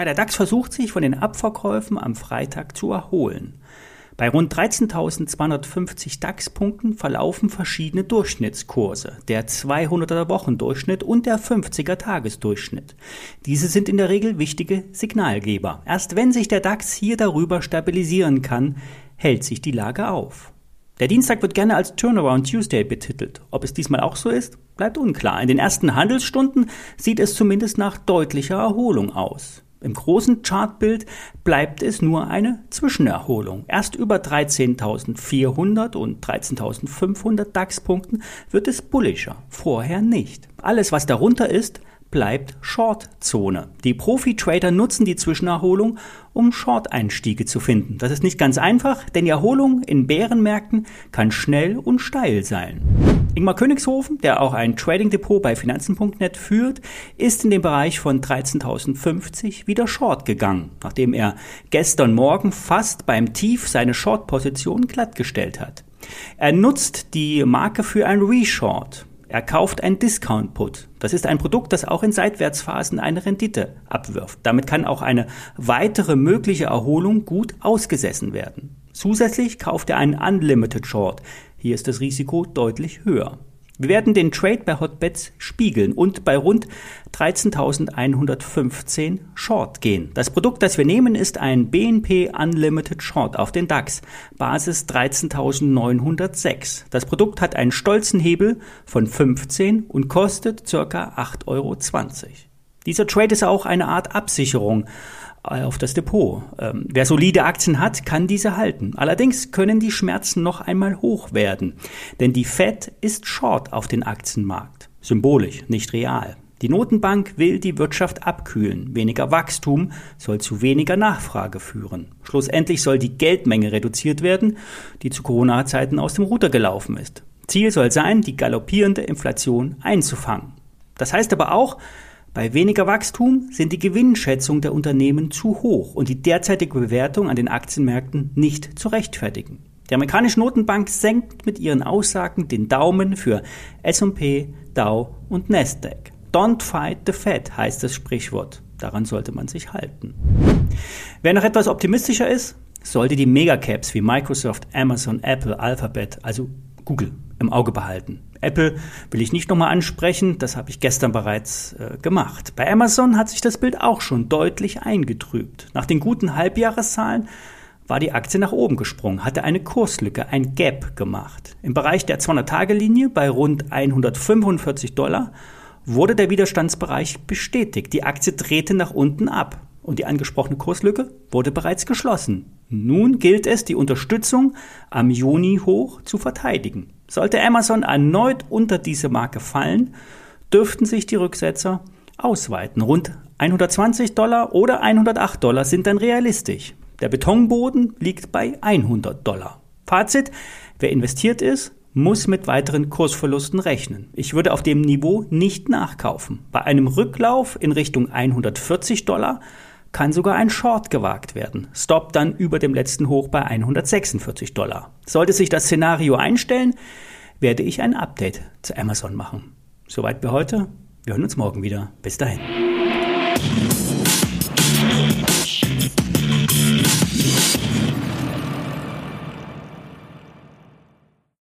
Ja, der DAX versucht sich von den Abverkäufen am Freitag zu erholen. Bei rund 13.250 DAX-Punkten verlaufen verschiedene Durchschnittskurse, der 200er Wochendurchschnitt und der 50er Tagesdurchschnitt. Diese sind in der Regel wichtige Signalgeber. Erst wenn sich der DAX hier darüber stabilisieren kann, hält sich die Lage auf. Der Dienstag wird gerne als Turnaround Tuesday betitelt. Ob es diesmal auch so ist, bleibt unklar. In den ersten Handelsstunden sieht es zumindest nach deutlicher Erholung aus. Im großen Chartbild bleibt es nur eine Zwischenerholung. Erst über 13.400 und 13.500 DAX-Punkten wird es bullischer, vorher nicht. Alles, was darunter ist, bleibt Short-Zone. Die Profi-Trader nutzen die Zwischenerholung, um Short-Einstiege zu finden. Das ist nicht ganz einfach, denn die Erholung in Bärenmärkten kann schnell und steil sein. Ingmar Königshofen, der auch ein Trading-Depot bei Finanzen.net führt, ist in den Bereich von 13.050 wieder Short gegangen, nachdem er gestern Morgen fast beim Tief seine Short-Position glattgestellt hat. Er nutzt die Marke für ein Reshort. Er kauft ein Discount Put. Das ist ein Produkt, das auch in Seitwärtsphasen eine Rendite abwirft. Damit kann auch eine weitere mögliche Erholung gut ausgesessen werden. Zusätzlich kauft er einen Unlimited Short. Hier ist das Risiko deutlich höher. Wir werden den Trade bei Hotbets spiegeln und bei rund 13.115 Short gehen. Das Produkt, das wir nehmen, ist ein BNP Unlimited Short auf den DAX, Basis 13.906. Das Produkt hat einen stolzen Hebel von 15 und kostet ca. 8,20 Euro. Dieser Trade ist auch eine Art Absicherung auf das Depot. Ähm, wer solide Aktien hat, kann diese halten. Allerdings können die Schmerzen noch einmal hoch werden, denn die Fed ist short auf den Aktienmarkt. Symbolisch, nicht real. Die Notenbank will die Wirtschaft abkühlen. Weniger Wachstum soll zu weniger Nachfrage führen. Schlussendlich soll die Geldmenge reduziert werden, die zu Corona-Zeiten aus dem Ruder gelaufen ist. Ziel soll sein, die galoppierende Inflation einzufangen. Das heißt aber auch, bei weniger Wachstum sind die Gewinnschätzungen der Unternehmen zu hoch und die derzeitige Bewertung an den Aktienmärkten nicht zu rechtfertigen. Die amerikanische Notenbank senkt mit ihren Aussagen den Daumen für S&P, Dow und Nasdaq. Don't fight the Fed heißt das Sprichwort. Daran sollte man sich halten. Wer noch etwas optimistischer ist, sollte die Megacaps wie Microsoft, Amazon, Apple, Alphabet, also Google im Auge behalten. Apple will ich nicht nochmal ansprechen, das habe ich gestern bereits äh, gemacht. Bei Amazon hat sich das Bild auch schon deutlich eingetrübt. Nach den guten Halbjahreszahlen war die Aktie nach oben gesprungen, hatte eine Kurslücke, ein Gap gemacht. Im Bereich der 200-Tage-Linie bei rund 145 Dollar wurde der Widerstandsbereich bestätigt. Die Aktie drehte nach unten ab und die angesprochene Kurslücke wurde bereits geschlossen. Nun gilt es, die Unterstützung am Juni hoch zu verteidigen. Sollte Amazon erneut unter diese Marke fallen, dürften sich die Rücksetzer ausweiten. Rund 120 Dollar oder 108 Dollar sind dann realistisch. Der Betonboden liegt bei 100 Dollar. Fazit, wer investiert ist, muss mit weiteren Kursverlusten rechnen. Ich würde auf dem Niveau nicht nachkaufen. Bei einem Rücklauf in Richtung 140 Dollar kann sogar ein Short gewagt werden. Stop dann über dem letzten Hoch bei 146 Dollar. Sollte sich das Szenario einstellen, werde ich ein Update zu Amazon machen. Soweit für heute. Wir hören uns morgen wieder. Bis dahin.